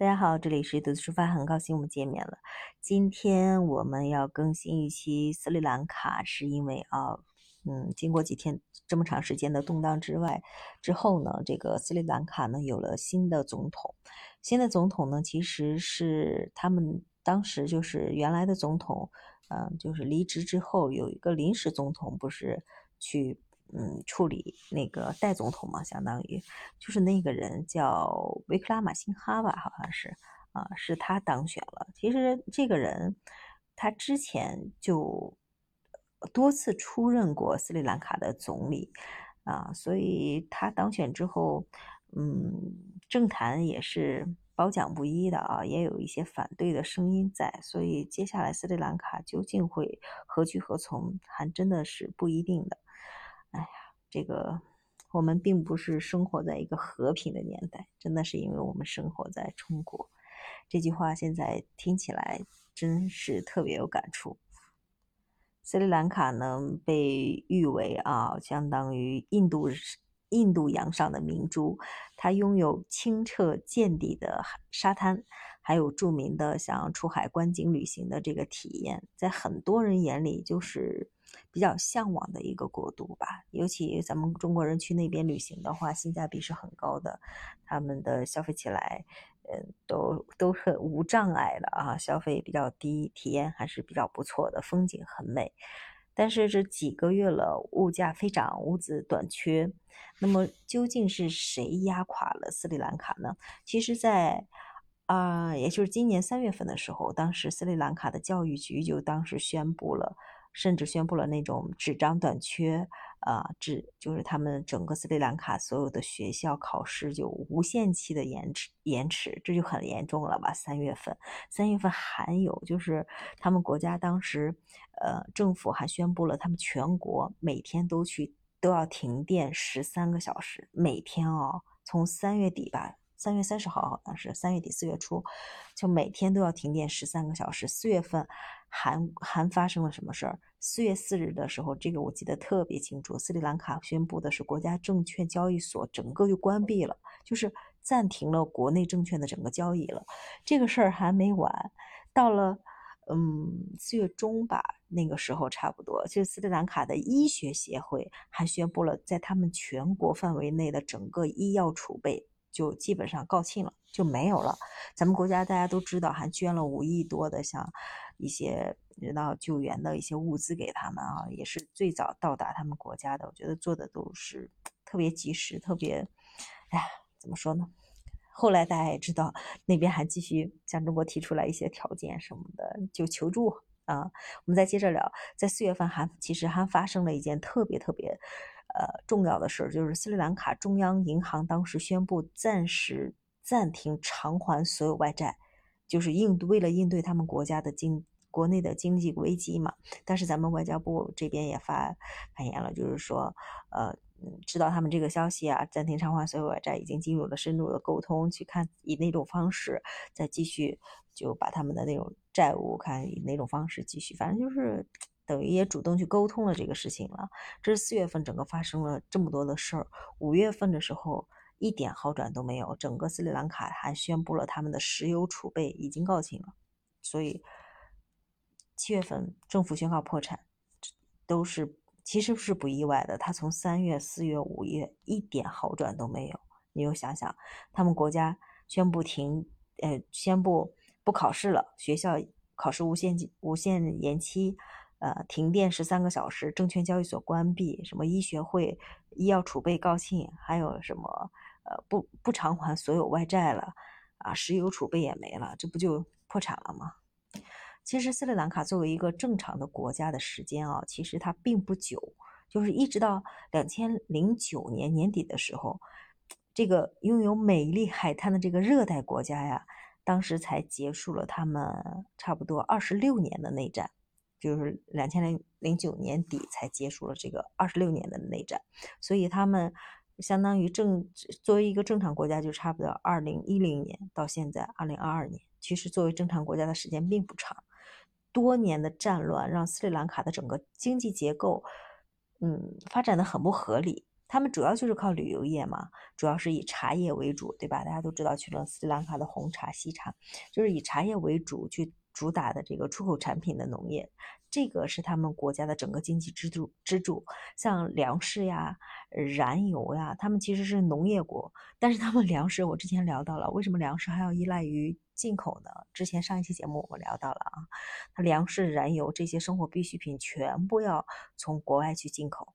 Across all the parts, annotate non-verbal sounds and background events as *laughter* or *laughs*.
大家好，这里是独自出发，很高兴我们见面了。今天我们要更新一期斯里兰卡，是因为啊，嗯，经过几天这么长时间的动荡之外之后呢，这个斯里兰卡呢有了新的总统。新的总统呢，其实是他们当时就是原来的总统，嗯，就是离职之后有一个临时总统，不是去。嗯，处理那个代总统嘛，相当于就是那个人叫维克拉马辛哈吧，好像是啊，是他当选了。其实这个人他之前就多次出任过斯里兰卡的总理啊，所以他当选之后，嗯，政坛也是褒奖不一的啊，也有一些反对的声音在。所以接下来斯里兰卡究竟会何去何从，还真的是不一定的。哎呀，这个我们并不是生活在一个和平的年代，真的是因为我们生活在中国。这句话现在听起来真是特别有感触。斯里兰卡呢，被誉为啊，相当于印度印度洋上的明珠，它拥有清澈见底的沙滩，还有著名的像出海观景旅行的这个体验，在很多人眼里就是。比较向往的一个国度吧，尤其咱们中国人去那边旅行的话，性价比是很高的，他们的消费起来，嗯，都都很无障碍的啊，消费比较低，体验还是比较不错的，风景很美。但是这几个月了，物价飞涨，物资短缺，那么究竟是谁压垮了斯里兰卡呢？其实，在啊，也就是今年三月份的时候，当时斯里兰卡的教育局就当时宣布了。甚至宣布了那种纸张短缺，啊，纸就是他们整个斯里兰卡所有的学校考试就无限期的延迟，延迟，这就很严重了吧？三月份，三月份还有就是他们国家当时，呃，政府还宣布了他们全国每天都去都要停电十三个小时，每天哦，从三月底吧。三月三十号好像是三月底四月初，就每天都要停电十三个小时。四月份还还发生了什么事儿？四月四日的时候，这个我记得特别清楚。斯里兰卡宣布的是国家证券交易所整个就关闭了，就是暂停了国内证券的整个交易了。这个事儿还没完，到了嗯四月中吧，那个时候差不多，就斯里兰卡的医学协会还宣布了，在他们全国范围内的整个医药储备。就基本上告罄了，就没有了。咱们国家大家都知道，还捐了五亿多的像一些人道救援的一些物资给他们啊，也是最早到达他们国家的。我觉得做的都是特别及时，特别，哎呀，怎么说呢？后来大家也知道，那边还继续向中国提出来一些条件什么的，就求助啊。我们再接着聊，在四月份还其实还发生了一件特别特别。呃，重要的事儿就是斯里兰卡中央银行当时宣布暂时暂停偿还所有外债，就是应为了应对他们国家的经国内的经济危机嘛。但是咱们外交部这边也发发言了，就是说，呃，知道他们这个消息啊，暂停偿还所有外债，已经进入了深入的沟通，去看以哪种方式再继续就把他们的那种债务看以哪种方式继续，反正就是。等于也主动去沟通了这个事情了。这是四月份整个发生了这么多的事儿，五月份的时候一点好转都没有。整个斯里兰卡还宣布了他们的石油储备已经告罄了，所以七月份政府宣告破产，都是其实是不意外的。他从三月、四月、五月一点好转都没有。你又想想，他们国家宣布停，呃，宣布不考试了，学校考试无限无限延期。呃，停电十三个小时，证券交易所关闭，什么医学会、医药储备告罄，还有什么呃不不偿还所有外债了，啊，石油储备也没了，这不就破产了吗？其实斯里兰卡作为一个正常的国家的时间啊，其实它并不久，就是一直到两千零九年年底的时候，这个拥有美丽海滩的这个热带国家呀，当时才结束了他们差不多二十六年的内战。就是两千零零九年底才结束了这个二十六年的内战，所以他们相当于正作为一个正常国家，就差不多二零一零年到现在二零二二年，其实作为正常国家的时间并不长。多年的战乱让斯里兰卡的整个经济结构，嗯，发展的很不合理。他们主要就是靠旅游业嘛，主要是以茶叶为主，对吧？大家都知道，去了斯里兰卡的红茶、西茶，就是以茶叶为主去主打的这个出口产品的农业，这个是他们国家的整个经济支柱。支柱像粮食呀、燃油呀，他们其实是农业国，但是他们粮食，我之前聊到了，为什么粮食还要依赖于进口呢？之前上一期节目我们聊到了啊，它粮食、燃油这些生活必需品全部要从国外去进口。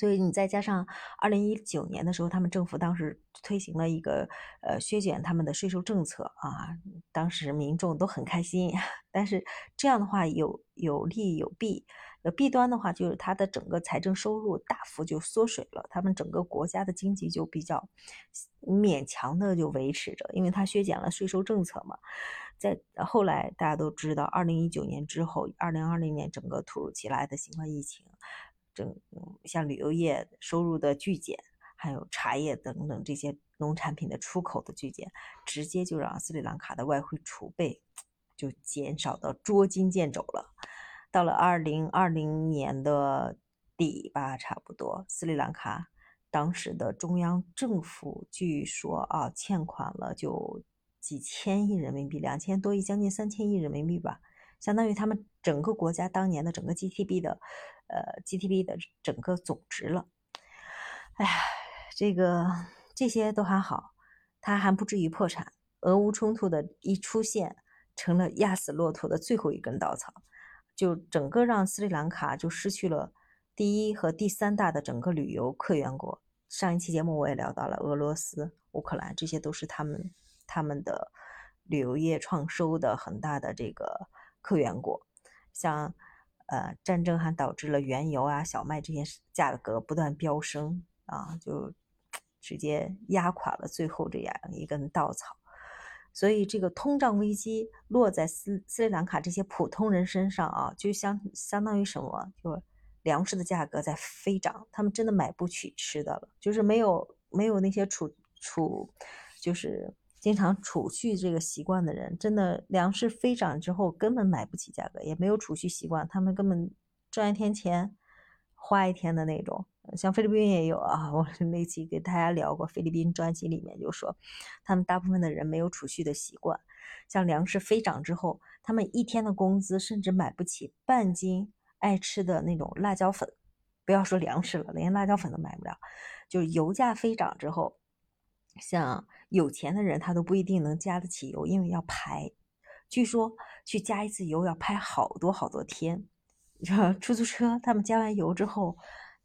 所以你再加上二零一九年的时候，他们政府当时推行了一个呃削减他们的税收政策啊，当时民众都很开心。但是这样的话有有利有弊，呃弊端的话就是它的整个财政收入大幅就缩水了，他们整个国家的经济就比较勉强的就维持着，因为它削减了税收政策嘛。在后来大家都知道，二零一九年之后，二零二零年整个突如其来的新冠疫情。整像旅游业收入的巨减，还有茶叶等等这些农产品的出口的巨减，直接就让斯里兰卡的外汇储备就减少到捉襟见肘了。到了二零二零年的底吧，差不多，斯里兰卡当时的中央政府据说啊，欠款了就几千亿人民币，两千多亿，将近三千亿人民币吧。相当于他们整个国家当年的整个 G T B 的，呃，G T B 的整个总值了。哎呀，这个这些都还好，它还不至于破产。俄乌冲突的一出现，成了压死骆驼的最后一根稻草，就整个让斯里兰卡就失去了第一和第三大的整个旅游客源国。上一期节目我也聊到了俄罗斯、乌克兰，这些都是他们他们的旅游业创收的很大的这个。客源国，像呃战争还导致了原油啊、小麦这些价格不断飙升啊，就直接压垮了最后这样一根稻草。所以这个通胀危机落在斯斯里兰卡这些普通人身上啊，就相相当于什么？就粮食的价格在飞涨，他们真的买不起吃的了，就是没有没有那些储储，就是。经常储蓄这个习惯的人，真的粮食飞涨之后根本买不起价格，也没有储蓄习惯，他们根本赚一天钱花一天的那种。像菲律宾也有啊，*laughs* 我那期给大家聊过菲律宾专辑里面就说，他们大部分的人没有储蓄的习惯。像粮食飞涨之后，他们一天的工资甚至买不起半斤爱吃的那种辣椒粉，不要说粮食了，连辣椒粉都买不了。就是油价飞涨之后。像有钱的人，他都不一定能加得起油，因为要排。据说去加一次油要排好多好多天。出租车他们加完油之后，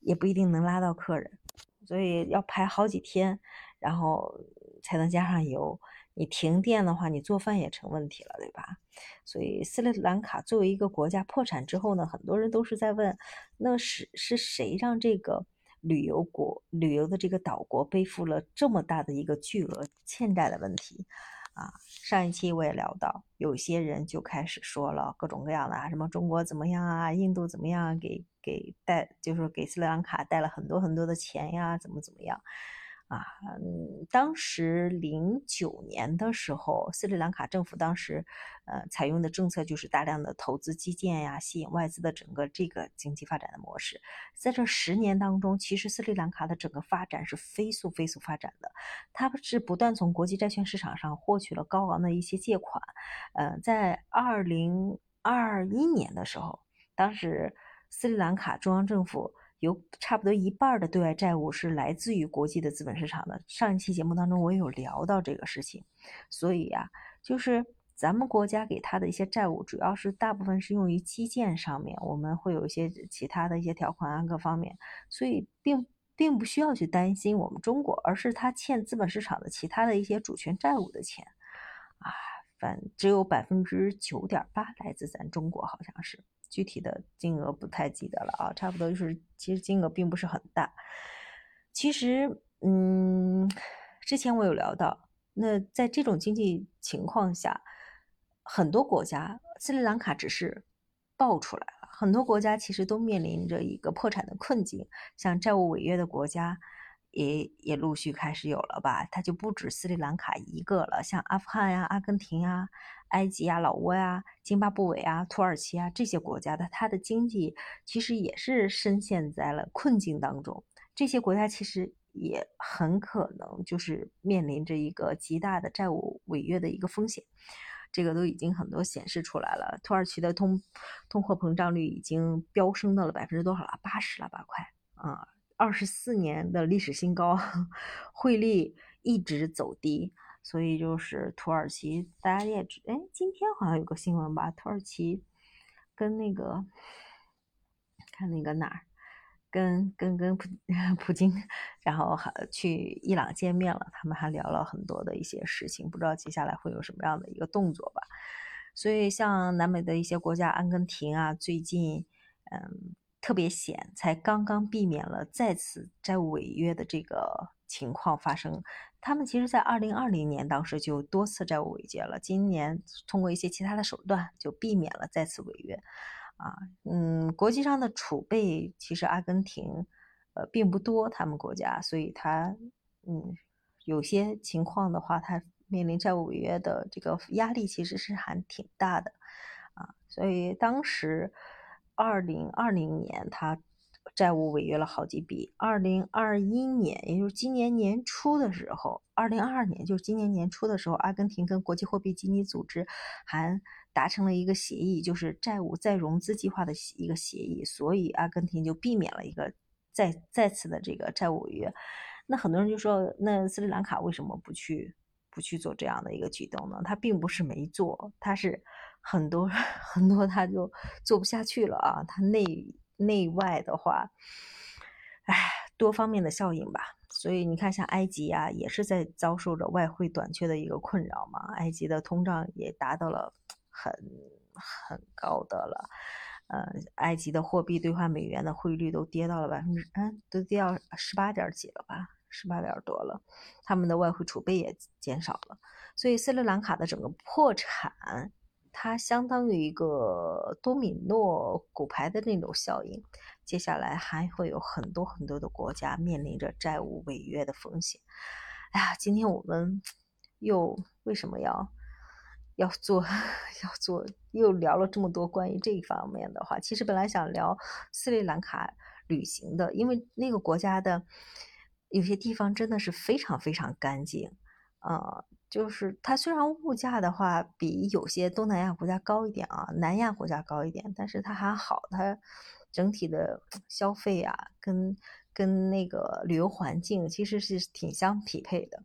也不一定能拉到客人，所以要排好几天，然后才能加上油。你停电的话，你做饭也成问题了，对吧？所以斯里兰卡作为一个国家破产之后呢，很多人都是在问，那是是谁让这个？旅游国旅游的这个岛国背负了这么大的一个巨额欠债的问题，啊，上一期我也聊到，有些人就开始说了各种各样的啊，什么中国怎么样啊，印度怎么样啊，给给带就是给斯里兰卡带了很多很多的钱呀，怎么怎么样。啊，嗯，当时零九年的时候，斯里兰卡政府当时，呃，采用的政策就是大量的投资基建呀，吸引外资的整个这个经济发展的模式。在这十年当中，其实斯里兰卡的整个发展是飞速飞速发展的，它是不断从国际债券市场上获取了高昂的一些借款。呃，在二零二一年的时候，当时斯里兰卡中央政府。有差不多一半的对外债务是来自于国际的资本市场的。上一期节目当中我有聊到这个事情，所以呀，就是咱们国家给他的一些债务，主要是大部分是用于基建上面，我们会有一些其他的一些条款啊，各方面，所以并并不需要去担心我们中国，而是他欠资本市场的其他的一些主权债务的钱啊，只有百分之九点八来自咱中国，好像是。具体的金额不太记得了啊，差不多就是，其实金额并不是很大。其实，嗯，之前我有聊到，那在这种经济情况下，很多国家，斯里兰卡只是爆出来了，很多国家其实都面临着一个破产的困境，像债务违约的国家。也也陆续开始有了吧，它就不止斯里兰卡一个了，像阿富汗呀、阿根廷啊、埃及啊、老挝呀、津巴布韦啊、土耳其啊这些国家的，它的经济其实也是深陷在了困境当中。这些国家其实也很可能就是面临着一个极大的债务违约的一个风险。这个都已经很多显示出来了。土耳其的通通货膨胀率已经飙升到了百分之多少了？八十了吧？快啊！二十四年的历史新高，*laughs* 汇率一直走低，所以就是土耳其，大家也知，哎，今天好像有个新闻吧？土耳其跟那个看那个哪儿？跟跟跟普 *laughs* 普京，然后还去伊朗见面了，他们还聊了很多的一些事情，不知道接下来会有什么样的一个动作吧。所以像南美的一些国家，阿根廷啊，最近嗯特别险，才刚刚避免了再次债务违约的这个情况发生。他们其实在二零二零年当时就多次债务违约了，今年通过一些其他的手段就避免了再次违约。啊，嗯，国际上的储备其实阿根廷，呃，并不多，他们国家，所以他，嗯，有些情况的话，他面临债务违约的这个压力其实是还挺大的，啊，所以当时二零二零年他债务违约了好几笔，二零二一年，也就是今年年初的时候，二零二二年就是今年年初的时候，阿根廷跟国际货币基金组织还。达成了一个协议，就是债务再融资计划的一个协议，所以阿根廷就避免了一个再再次的这个债务违约。那很多人就说，那斯里兰卡为什么不去不去做这样的一个举动呢？他并不是没做，他是很多 *laughs* 很多他就做不下去了啊。他内内外的话，哎，多方面的效应吧。所以你看，像埃及啊，也是在遭受着外汇短缺的一个困扰嘛。埃及的通胀也达到了。很很高的了，呃，埃及的货币兑换美元的汇率都跌到了百分之，嗯，都跌到十八点几了吧，十八点多了，他们的外汇储备也减少了，所以斯里兰卡的整个破产，它相当于一个多米诺骨牌的那种效应，接下来还会有很多很多的国家面临着债务违约的风险。哎呀，今天我们又为什么要？要做，*laughs* 要做，又聊了这么多关于这一方面的话，其实本来想聊斯里兰卡旅行的，因为那个国家的有些地方真的是非常非常干净，啊，就是它虽然物价的话比有些东南亚国家高一点啊，南亚国家高一点，但是它还好，它整体的消费啊，跟跟那个旅游环境其实是挺相匹配的。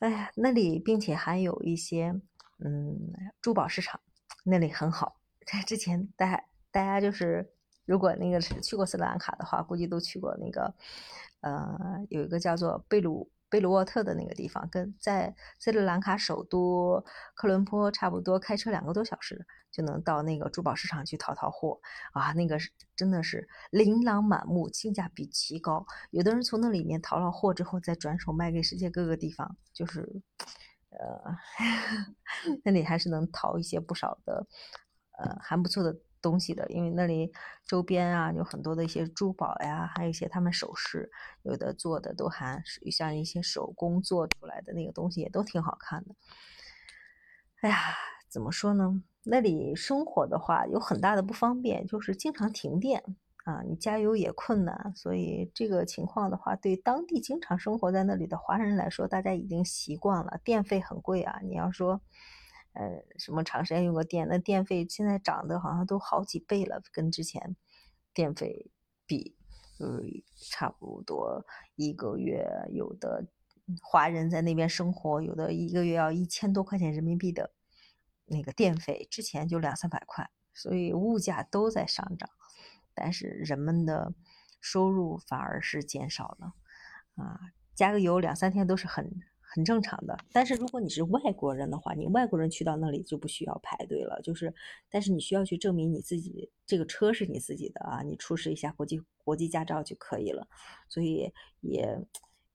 哎呀，那里并且还有一些。嗯，珠宝市场那里很好。在 *laughs* 之前，大家大家就是如果那个去过斯里兰卡的话，估计都去过那个，呃，有一个叫做贝鲁贝鲁沃特的那个地方，跟在斯里兰卡首都科伦坡差不多，开车两个多小时就能到那个珠宝市场去淘淘货啊。那个是真的是琳琅满目，性价比极高。有的人从那里面淘了货之后，再转手卖给世界各个地方，就是。呃，*laughs* 那里还是能淘一些不少的，呃，还不错的东西的，因为那里周边啊有很多的一些珠宝呀，还有一些他们首饰，有的做的都还像一些手工做出来的那个东西，也都挺好看的。哎呀，怎么说呢？那里生活的话有很大的不方便，就是经常停电。啊，你加油也困难，所以这个情况的话，对当地经常生活在那里的华人来说，大家已经习惯了。电费很贵啊，你要说，呃，什么长时间用个电，那电费现在涨得好像都好几倍了，跟之前电费比，呃，差不多一个月有的华人在那边生活，有的一个月要一千多块钱人民币的那个电费，之前就两三百块，所以物价都在上涨。但是人们的收入反而是减少了，啊，加个油两三天都是很很正常的。但是如果你是外国人的话，你外国人去到那里就不需要排队了，就是，但是你需要去证明你自己这个车是你自己的啊，你出示一下国际国际驾照就可以了，所以也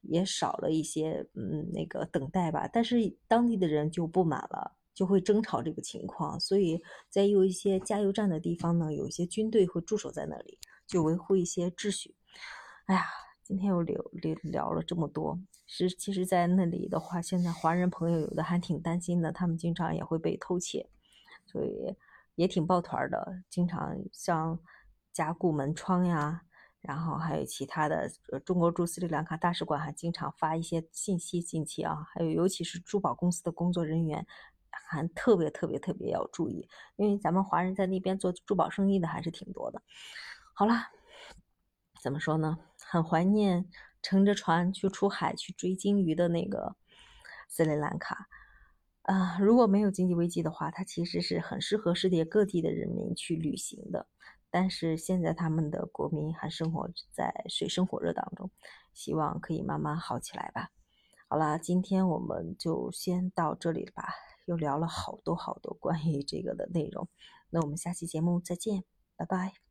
也少了一些嗯那个等待吧。但是当地的人就不满了。就会争吵这个情况，所以在有一些加油站的地方呢，有一些军队会驻守在那里，就维护一些秩序。哎呀，今天又聊聊聊了这么多，是其实，在那里的话，现在华人朋友有的还挺担心的，他们经常也会被偷窃，所以也挺抱团的，经常像加固门窗呀，然后还有其他的，中国驻斯里兰卡大使馆还经常发一些信息，近期啊，还有尤其是珠宝公司的工作人员，还特别特别特别要注意，因为咱们华人在那边做珠宝生意的还是挺多的。好了，怎么说呢？很怀念乘着船去出海去追鲸鱼的那个斯里兰卡。啊，如果没有经济危机的话，它其实是很适合世界各地的人民去旅行的。但是现在他们的国民还生活在水深火热当中，希望可以慢慢好起来吧。好啦，今天我们就先到这里吧，又聊了好多好多关于这个的内容。那我们下期节目再见，拜拜。